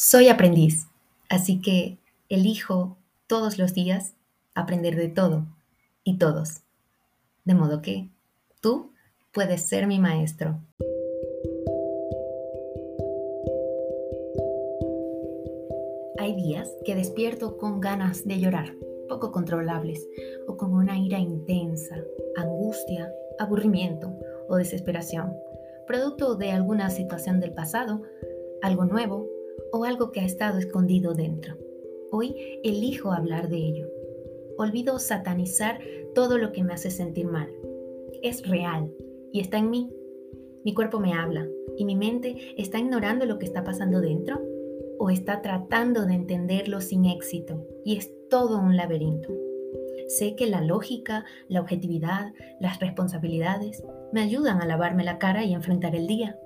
Soy aprendiz, así que elijo todos los días aprender de todo y todos. De modo que tú puedes ser mi maestro. Hay días que despierto con ganas de llorar, poco controlables, o con una ira intensa, angustia, aburrimiento o desesperación, producto de alguna situación del pasado, algo nuevo o algo que ha estado escondido dentro. Hoy elijo hablar de ello. Olvido satanizar todo lo que me hace sentir mal. Es real y está en mí. Mi cuerpo me habla y mi mente está ignorando lo que está pasando dentro o está tratando de entenderlo sin éxito y es todo un laberinto. Sé que la lógica, la objetividad, las responsabilidades me ayudan a lavarme la cara y enfrentar el día,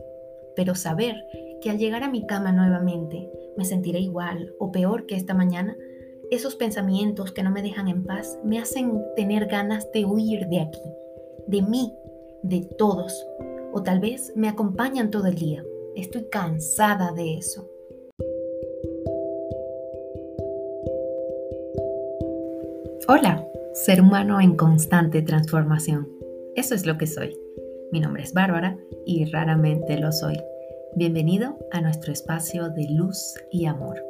pero saber que al llegar a mi cama nuevamente me sentiré igual o peor que esta mañana, esos pensamientos que no me dejan en paz me hacen tener ganas de huir de aquí, de mí, de todos, o tal vez me acompañan todo el día. Estoy cansada de eso. Hola, ser humano en constante transformación. Eso es lo que soy. Mi nombre es Bárbara y raramente lo soy. Bienvenido a nuestro espacio de luz y amor.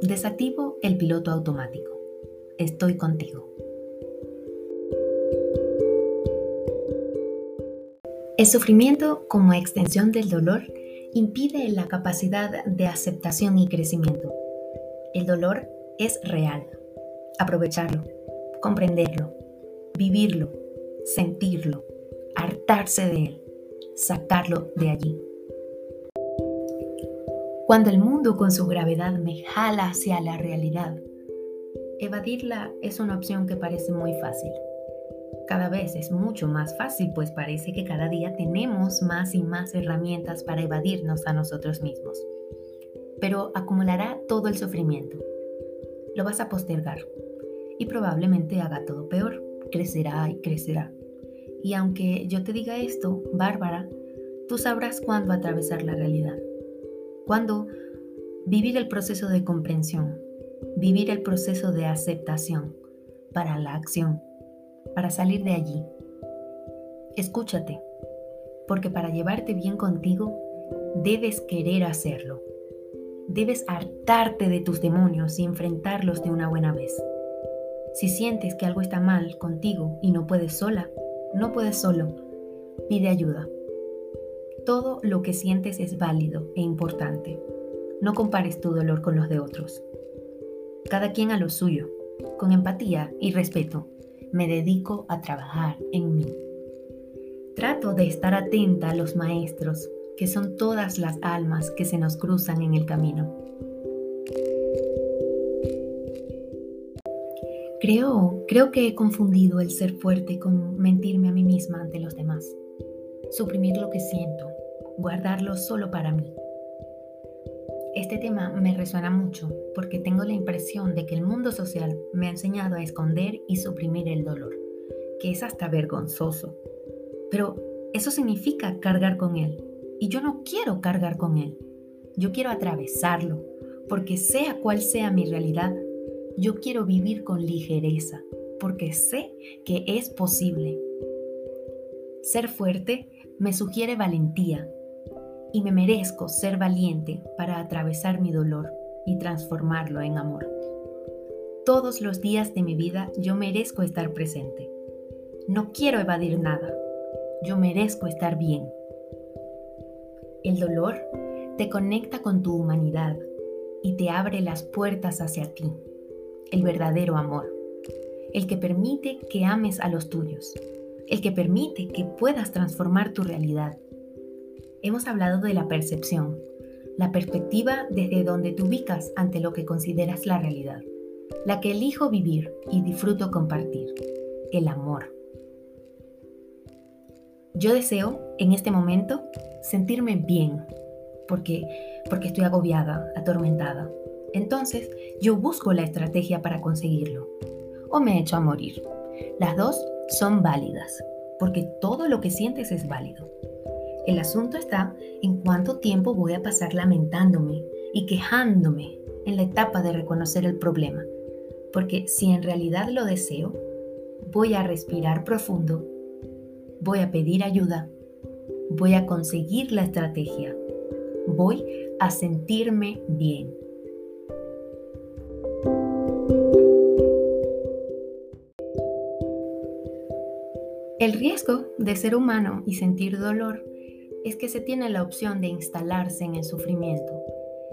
Desactivo el piloto automático. Estoy contigo. El sufrimiento como extensión del dolor impide la capacidad de aceptación y crecimiento. El dolor es real. Aprovecharlo, comprenderlo, vivirlo, sentirlo, hartarse de él sacarlo de allí. Cuando el mundo con su gravedad me jala hacia la realidad, evadirla es una opción que parece muy fácil. Cada vez es mucho más fácil, pues parece que cada día tenemos más y más herramientas para evadirnos a nosotros mismos. Pero acumulará todo el sufrimiento. Lo vas a postergar y probablemente haga todo peor. Crecerá y crecerá. Y aunque yo te diga esto, Bárbara, tú sabrás cuándo atravesar la realidad. Cuándo vivir el proceso de comprensión, vivir el proceso de aceptación para la acción, para salir de allí. Escúchate, porque para llevarte bien contigo, debes querer hacerlo. Debes hartarte de tus demonios y enfrentarlos de una buena vez. Si sientes que algo está mal contigo y no puedes sola, no puedes solo. Pide ayuda. Todo lo que sientes es válido e importante. No compares tu dolor con los de otros. Cada quien a lo suyo. Con empatía y respeto, me dedico a trabajar en mí. Trato de estar atenta a los maestros, que son todas las almas que se nos cruzan en el camino. Creo, creo que he confundido el ser fuerte con mentirme a mí misma ante los demás. Suprimir lo que siento, guardarlo solo para mí. Este tema me resuena mucho porque tengo la impresión de que el mundo social me ha enseñado a esconder y suprimir el dolor, que es hasta vergonzoso. Pero eso significa cargar con él. Y yo no quiero cargar con él. Yo quiero atravesarlo, porque sea cual sea mi realidad, yo quiero vivir con ligereza porque sé que es posible. Ser fuerte me sugiere valentía y me merezco ser valiente para atravesar mi dolor y transformarlo en amor. Todos los días de mi vida yo merezco estar presente. No quiero evadir nada. Yo merezco estar bien. El dolor te conecta con tu humanidad y te abre las puertas hacia ti el verdadero amor, el que permite que ames a los tuyos, el que permite que puedas transformar tu realidad. Hemos hablado de la percepción, la perspectiva desde donde te ubicas ante lo que consideras la realidad, la que elijo vivir y disfruto compartir, el amor. Yo deseo en este momento sentirme bien, porque porque estoy agobiada, atormentada, entonces, yo busco la estrategia para conseguirlo. O me echo a morir. Las dos son válidas, porque todo lo que sientes es válido. El asunto está en cuánto tiempo voy a pasar lamentándome y quejándome en la etapa de reconocer el problema. Porque si en realidad lo deseo, voy a respirar profundo, voy a pedir ayuda, voy a conseguir la estrategia, voy a sentirme bien. El riesgo de ser humano y sentir dolor es que se tiene la opción de instalarse en el sufrimiento,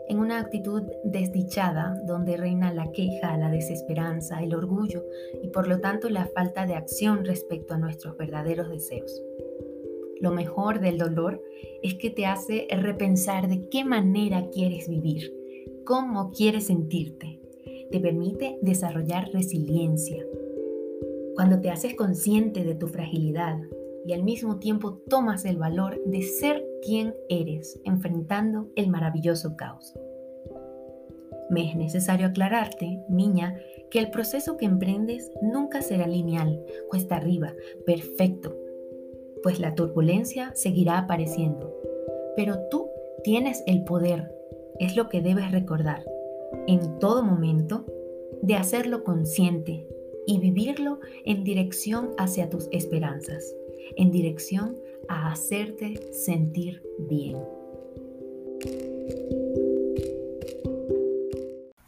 en una actitud desdichada donde reina la queja, la desesperanza, el orgullo y por lo tanto la falta de acción respecto a nuestros verdaderos deseos. Lo mejor del dolor es que te hace repensar de qué manera quieres vivir, cómo quieres sentirte. Te permite desarrollar resiliencia, cuando te haces consciente de tu fragilidad y al mismo tiempo tomas el valor de ser quien eres, enfrentando el maravilloso caos. Me es necesario aclararte, niña, que el proceso que emprendes nunca será lineal, cuesta arriba, perfecto, pues la turbulencia seguirá apareciendo. Pero tú tienes el poder, es lo que debes recordar, en todo momento, de hacerlo consciente, y vivirlo en dirección hacia tus esperanzas, en dirección a hacerte sentir bien.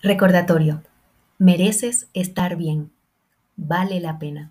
Recordatorio, mereces estar bien, vale la pena.